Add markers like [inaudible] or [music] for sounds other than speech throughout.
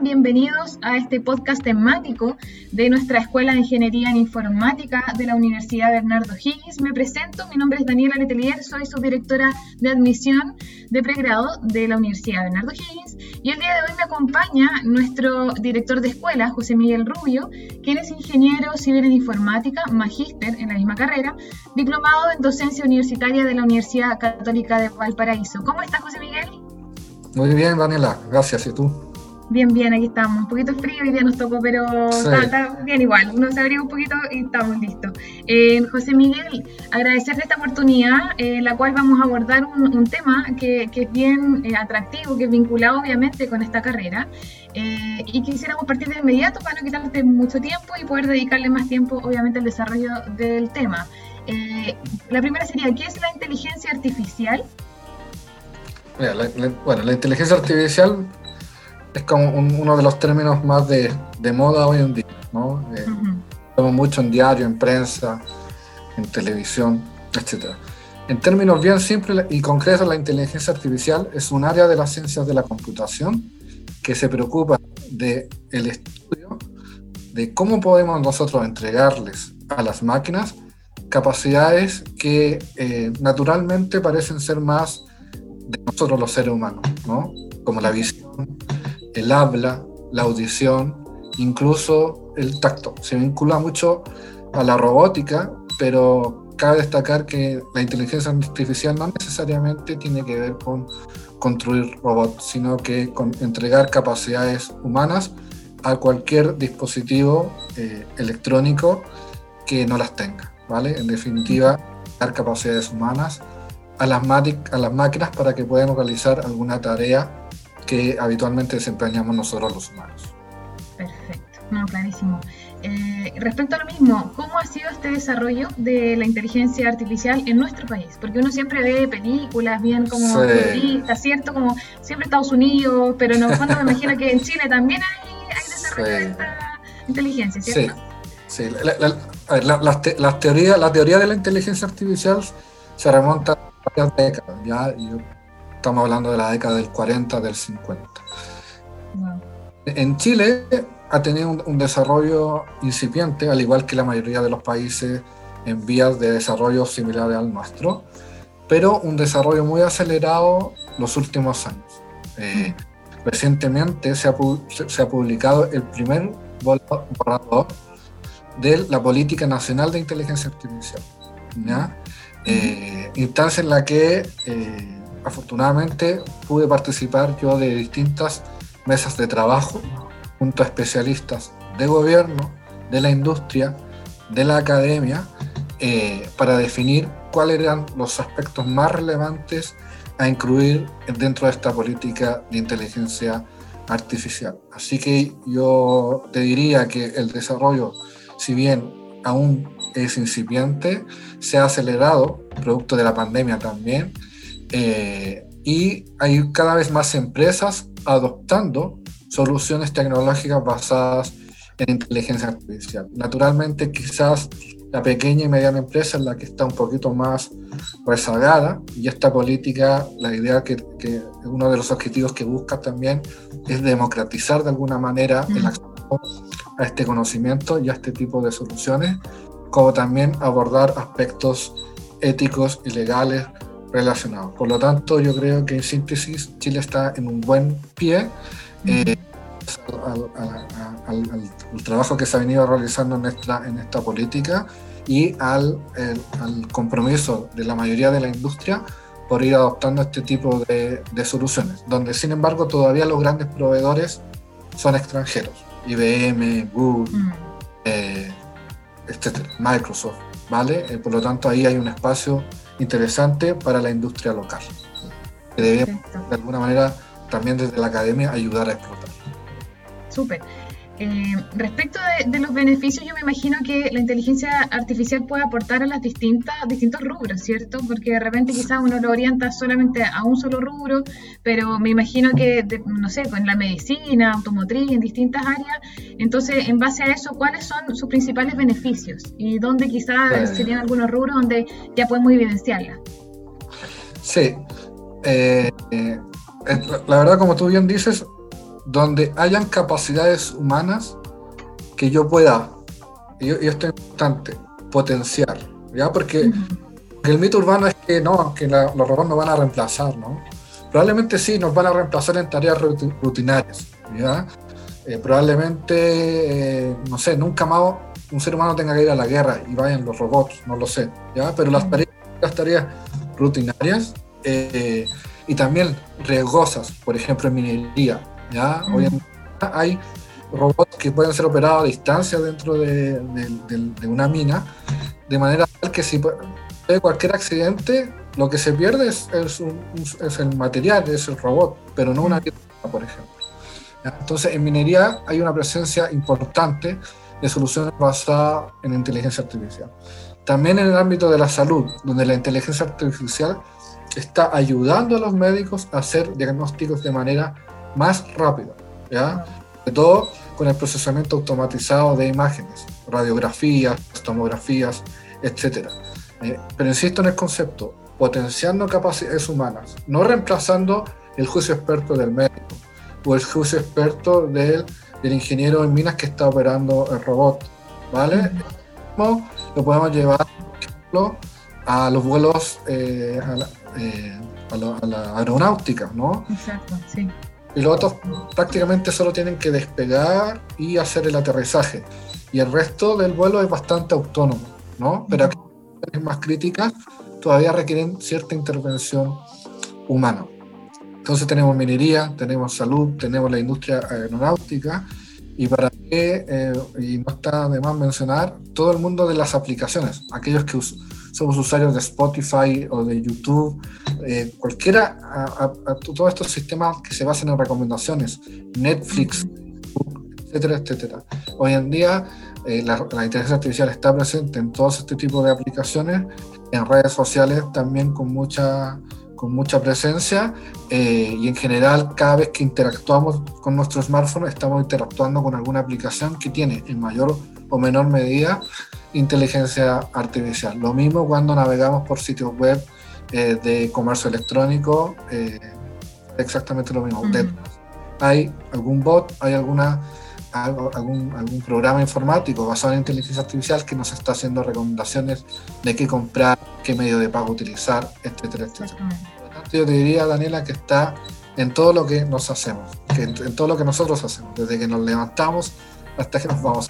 Bienvenidos a este podcast temático de nuestra Escuela de Ingeniería en Informática de la Universidad Bernardo Higgins. Me presento, mi nombre es Daniela Letelier, soy subdirectora de admisión de pregrado de la Universidad Bernardo Higgins y el día de hoy me acompaña nuestro director de escuela, José Miguel Rubio, quien es ingeniero civil en informática, magíster en la misma carrera, diplomado en docencia universitaria de la Universidad Católica de Valparaíso. ¿Cómo estás, José Miguel? Muy bien, Daniela, gracias. ¿Y tú? Bien, bien, aquí estamos. Un poquito frío hoy día nos tocó, pero está, bien igual. Uno se abriga un poquito y estamos listos. Eh, José Miguel, agradecerte esta oportunidad, en la cual vamos a abordar un, tema que, es bien eh, atractivo, que es vinculado obviamente con esta carrera. Eh, y quisiéramos partir de inmediato para no quitarte mucho tiempo y poder dedicarle más tiempo, obviamente, al desarrollo del tema. la primera sería, ¿qué es la inteligencia artificial? bueno, la inteligencia artificial es como uno de los términos más de, moda hoy en día, ¿no? Eh, mucho en diario, en prensa, en televisión, etc. En términos bien simples y concretos, la inteligencia artificial es un área de las ciencias de la computación que se preocupa del el estudio de cómo podemos nosotros entregarles a las máquinas capacidades que eh, naturalmente parecen ser más de nosotros los seres humanos, ¿no? Como la visión, el habla, la audición, incluso el tacto. Se vincula mucho a la robótica, pero cabe destacar que la inteligencia artificial no necesariamente tiene que ver con construir robots, sino que con entregar capacidades humanas a cualquier dispositivo eh, electrónico que no las tenga, ¿vale? En definitiva, dar capacidades humanas a las, a las máquinas para que puedan realizar alguna tarea que habitualmente desempeñamos nosotros los humanos. Perfecto, no, clarísimo. Eh, respecto a lo mismo, ¿cómo ha sido este desarrollo de la inteligencia artificial en nuestro país? Porque uno siempre ve películas bien como futuristas, ¿cierto? Como siempre Estados Unidos, pero no cuando me imagino que en Chile también hay, hay desarrollo de esta inteligencia, ¿cierto? Sí, sí. La, la, teoría, la teoría de la inteligencia artificial se remonta décadas, ya, estamos hablando de la década del 40, del 50. En Chile ha tenido un, desarrollo incipiente, al igual que la mayoría de los países en vías de desarrollo similares al nuestro, pero un desarrollo muy acelerado los últimos años. Eh, recientemente se ha, se ha, publicado el primer borrador de la Política Nacional de Inteligencia Artificial. ¿ya? Eh, instancia en la que eh, afortunadamente pude participar yo de distintas mesas de trabajo junto a especialistas de gobierno, de la industria, de la academia, eh, para definir cuáles eran los aspectos más relevantes a incluir dentro de esta política de inteligencia artificial. Así que yo te diría que el desarrollo, si bien aún es incipiente, se ha acelerado, producto de la pandemia también, eh, y hay cada vez más empresas adoptando soluciones tecnológicas basadas en inteligencia artificial. Naturalmente, quizás la pequeña y mediana empresa es la que está un poquito más rezagada y esta política, la idea que, que uno de los objetivos que busca también es democratizar de alguna manera el acceso a este conocimiento y a este tipo de soluciones como también abordar aspectos éticos y legales relacionados. Por lo tanto, yo creo que en síntesis Chile está en un buen pie eh, al, trabajo que se ha venido realizando en esta, en esta política y al, al compromiso de la mayoría de la industria por ir adoptando este tipo de, de, soluciones, donde sin embargo todavía los grandes proveedores son extranjeros, IBM, Google, mm. eh, Microsoft, ¿vale? Eh, por lo tanto, ahí hay un espacio interesante para la industria local, que debemos, de alguna manera, también desde la academia, ayudar a explotar. Súper. Eh, respecto de, los beneficios, yo me imagino que la inteligencia artificial puede aportar a las distintas distintos rubros, ¿cierto? Porque de repente quizás uno lo orienta solamente a un solo rubro, pero me imagino que, no sé, con la medicina, automotriz, en distintas áreas. Entonces, en base a eso, ¿cuáles son sus principales beneficios? Y dónde quizás serían algunos rubros donde ya podemos evidenciarla. Sí. Eh, eh, la verdad, como tú bien dices, donde hayan capacidades humanas que yo pueda, y, esto es importante, potenciar, ¿ya? Porque, el mito urbano es que no, que los robots nos van a reemplazar, ¿no? Probablemente sí, nos van a reemplazar en tareas rutinarias, ¿ya? Eh, probablemente, eh, no sé, nunca más un ser humano tenga que ir a la guerra y vayan los robots, no lo sé, ¿ya? Pero las tareas, las tareas rutinarias eh, y también riesgosas, por ejemplo en minería, ¿ya? Hoy en día hay robots que pueden ser operados a distancia dentro de, una mina, de manera tal que si hay cualquier accidente, lo que se pierde es, es, el material, es el robot, pero no una vida, por ejemplo. Entonces, en minería hay una presencia importante de soluciones basadas en inteligencia artificial. También en el ámbito de la salud, donde la inteligencia artificial está ayudando a los médicos a hacer diagnósticos de manera más rápida, ¿ya? Sobre todo con el procesamiento automatizado de imágenes, radiografías, tomografías, etc. Eh, pero insisto en el concepto, potenciando capacidades humanas, no reemplazando el juicio experto del médico o el juicio experto del, del ingeniero en minas que está operando el robot, ¿vale? Lo podemos llevar, por ejemplo, a los vuelos, eh, eh, a, la, aeronáutica, ¿no? Exacto, sí. Pilotos prácticamente solo tienen que despegar y hacer el aterrizaje. Y el resto del vuelo es bastante autónomo, ¿no? Pero aquí más críticas todavía requieren cierta intervención humana. Entonces tenemos minería, tenemos salud, tenemos la industria aeronáutica y para qué, eh, y no está de más mencionar, todo el mundo de las aplicaciones, aquellos que somos usuarios de Spotify o de YouTube, eh, cualquiera, todos estos sistemas que se basan en recomendaciones, Netflix, etcétera, etcétera. Hoy en día eh, la, la, inteligencia artificial está presente en todos este tipo de aplicaciones, en redes sociales también con mucha con mucha presencia eh, y en general cada vez que interactuamos con nuestro smartphone estamos interactuando con alguna aplicación que tiene en mayor o menor medida inteligencia artificial. Lo mismo cuando navegamos por sitios web eh, de comercio electrónico, eh, exactamente lo mismo. Hay algún bot, hay alguna algún, algún programa informático basado en inteligencia artificial que nos está haciendo recomendaciones de qué comprar, qué medio de pago utilizar, etcétera, etcétera. Por lo tanto, yo te diría, Daniela, que está en todo lo que nos hacemos, que en, todo lo que nosotros hacemos, desde que nos levantamos hasta que nos vamos.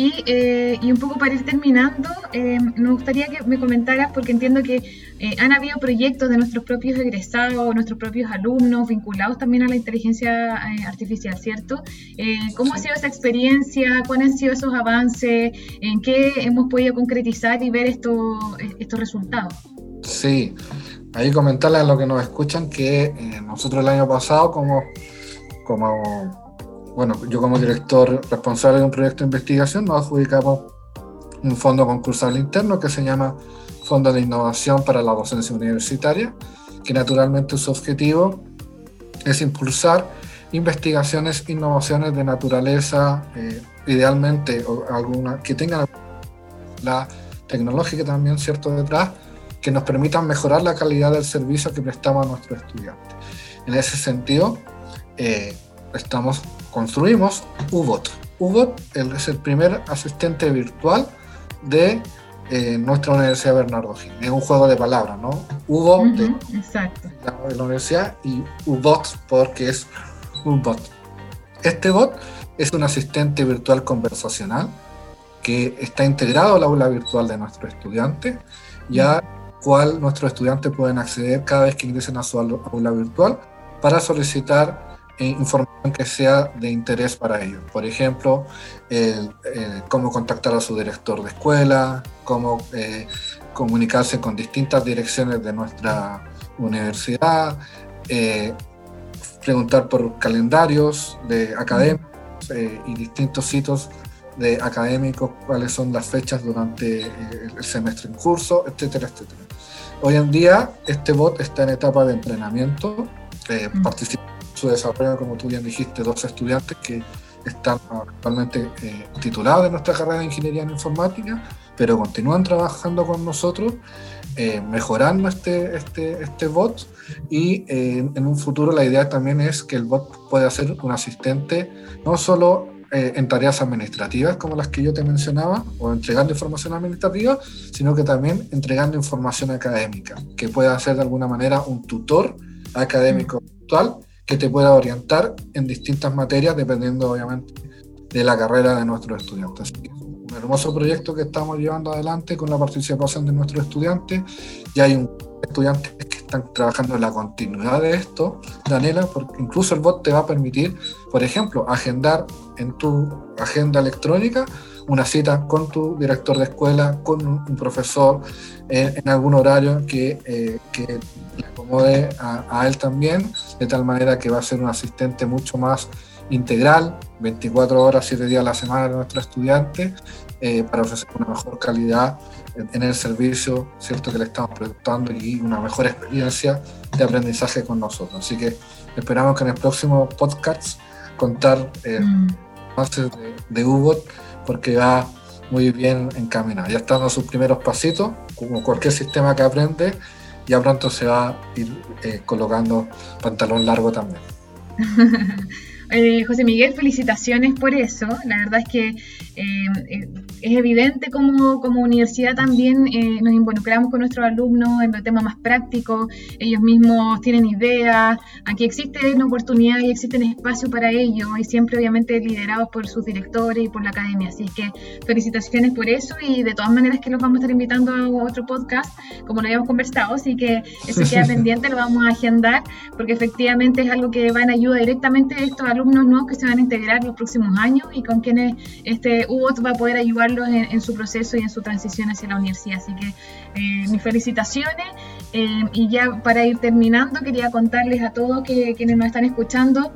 Y, eh, y, un poco para ir terminando, eh, me gustaría que me comentaras, porque entiendo que eh, han habido proyectos de nuestros propios egresados, nuestros propios alumnos, vinculados también a la inteligencia artificial, ¿cierto? ¿Cómo ha sido esa experiencia? ¿Cuáles han sido esos avances? ¿En qué hemos podido concretizar y ver esto, estos resultados? Sí, ahí comentarles a los que nos escuchan que nosotros el año pasado, como, como bueno, yo como director responsable de un proyecto de investigación, nos adjudicamos un fondo concursable interno que se llama Fondo de Innovación para la Docencia Universitaria, que naturalmente su objetivo es impulsar investigaciones, innovaciones de naturaleza, eh, idealmente alguna que tengan la tecnológica también cierto detrás, que nos permitan mejorar la calidad del servicio que prestamos a nuestros estudiantes. En ese sentido, eh, estamos construimos UBOT. UBOT es el primer asistente virtual de eh, nuestra Universidad Bernardo Gil. Es un juego de palabras, ¿no? UBOT de, la, universidad y UBOT porque es un bot. Este bot es un asistente virtual conversacional que está integrado al aula virtual de nuestro estudiante, ya cual nuestros estudiantes pueden acceder cada vez que ingresen a su aula virtual para solicitar información que sea de interés para ellos. Por ejemplo, cómo contactar a su director de escuela, cómo eh, comunicarse con distintas direcciones de nuestra universidad, eh, preguntar por calendarios de académicos eh, y distintos sitios de académicos, cuáles son las fechas durante el semestre en curso, etcétera, etcétera. Hoy en día este bot está en etapa de entrenamiento, participa su desarrollo, como tú bien dijiste, dos estudiantes que están actualmente eh, titulados de nuestra carrera de Ingeniería en Informática, pero continúan trabajando con nosotros eh, mejorando este, este, este bot. Y eh, en un futuro la idea también es que el bot pueda ser un asistente no solo eh, en tareas administrativas como las que yo te mencionaba o entregando información administrativa, sino que también entregando información académica, que pueda ser de alguna manera un tutor académico virtual que te pueda orientar en distintas materias dependiendo obviamente de la carrera de nuestros estudiantes. es un hermoso proyecto que estamos llevando adelante con la participación de nuestros estudiantes. Ya hay un estudiantes que están trabajando en la continuidad de esto, Daniela, porque incluso el bot te va a permitir, por ejemplo, agendar en tu agenda electrónica una cita con tu director de escuela, con un profesor en, algún horario que, eh, que le acomode a, él también, de tal manera que va a ser un asistente mucho más integral, 24 horas, 7 días a la semana de nuestros estudiantes, eh, para ofrecer una mejor calidad en el servicio cierto que le estamos prestando y una mejor experiencia de aprendizaje con nosotros. Así que esperamos que en el próximo podcast contar eh, mm. más de, de UBOT porque va muy bien encaminado. Ya está dando sus primeros pasitos, como cualquier sistema que aprende, ya pronto se va a ir eh, colocando pantalón largo también. [laughs] Eh, José Miguel, felicitaciones por eso. La verdad es que eh, eh, es evidente como, como universidad también nos involucramos con nuestros alumnos en los temas más prácticos. Ellos mismos tienen ideas. Aquí existe una oportunidad y existe un espacio para ello y siempre obviamente liderados por sus directores y por la academia. Así que felicitaciones por eso y de todas maneras que los vamos a estar invitando a otro podcast, como lo habíamos conversado. Así que eso queda [laughs] pendiente, lo vamos a agendar porque efectivamente es algo que va en ayuda directamente a estos alumnos alumnos nuevos que se van a integrar los próximos años y con quienes este UOT va a poder ayudarlos en, su proceso y en su transición hacia la universidad. Así que eh, mis felicitaciones eh, y ya para ir terminando quería contarles a todos que quienes nos están escuchando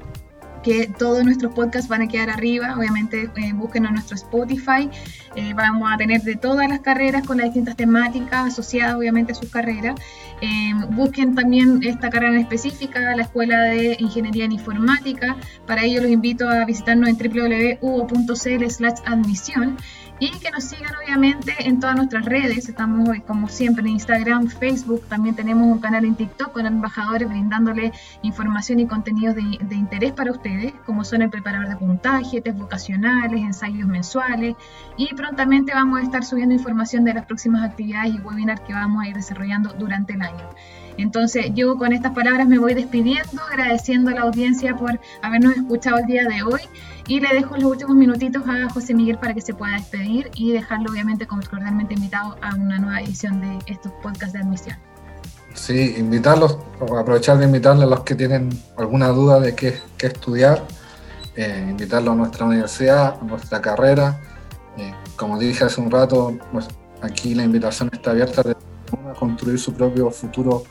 que todos nuestros podcasts van a quedar arriba. Obviamente, eh, búsquenos en nuestro Spotify. Eh, vamos a tener de todas las carreras con las distintas temáticas asociadas, obviamente, a sus carreras. Eh, busquen también esta carrera en específica, la Escuela de Ingeniería en Informática. Para ello, los invito a visitarnos en www.uo.cl/admisión y que nos sigan obviamente en todas nuestras redes. Estamos como siempre en Instagram, Facebook, también tenemos un canal en TikTok con embajadores brindándole información y contenidos de, de interés para ustedes, como son el preparador de puntaje, test vocacionales, ensayos mensuales y prontamente vamos a estar subiendo información de las próximas actividades y webinars que vamos a ir desarrollando durante el año. Entonces yo con estas palabras me voy despidiendo, agradeciendo a la audiencia por habernos escuchado el día de hoy y le dejo los últimos minutitos a José Miguel para que se pueda despedir y dejarlo obviamente como cordialmente invitado a una nueva edición de estos podcasts de admisión. Sí, invitarlos, aprovechar de invitarles a los que tienen alguna duda de qué, estudiar, eh, invitarlos a nuestra universidad, a nuestra carrera. Eh, como dije hace un rato, pues, aquí la invitación está abierta a construir su propio futuro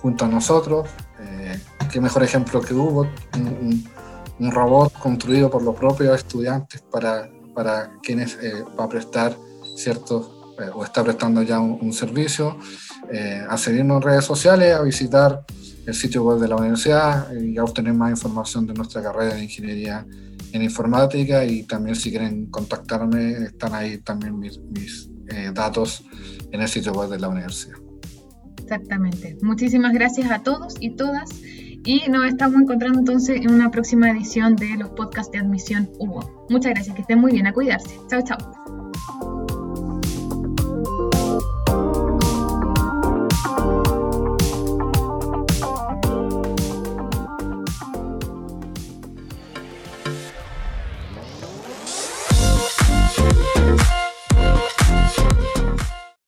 junto a nosotros. Eh, qué mejor ejemplo que hubo, un, un, robot construido por los propios estudiantes para, para quienes eh, va a prestar ciertos eh, o está prestando ya un, servicio, eh, a seguirnos en redes sociales, a visitar el sitio web de la universidad y a obtener más información de nuestra carrera de ingeniería en informática y también si quieren contactarme están ahí también mis, mis datos en el sitio web de la universidad. Exactamente. Muchísimas gracias a todos y todas. Y nos estamos encontrando entonces en una próxima edición de los podcasts de admisión Hugo. Muchas gracias, que estén muy bien, a cuidarse. Chao, chao.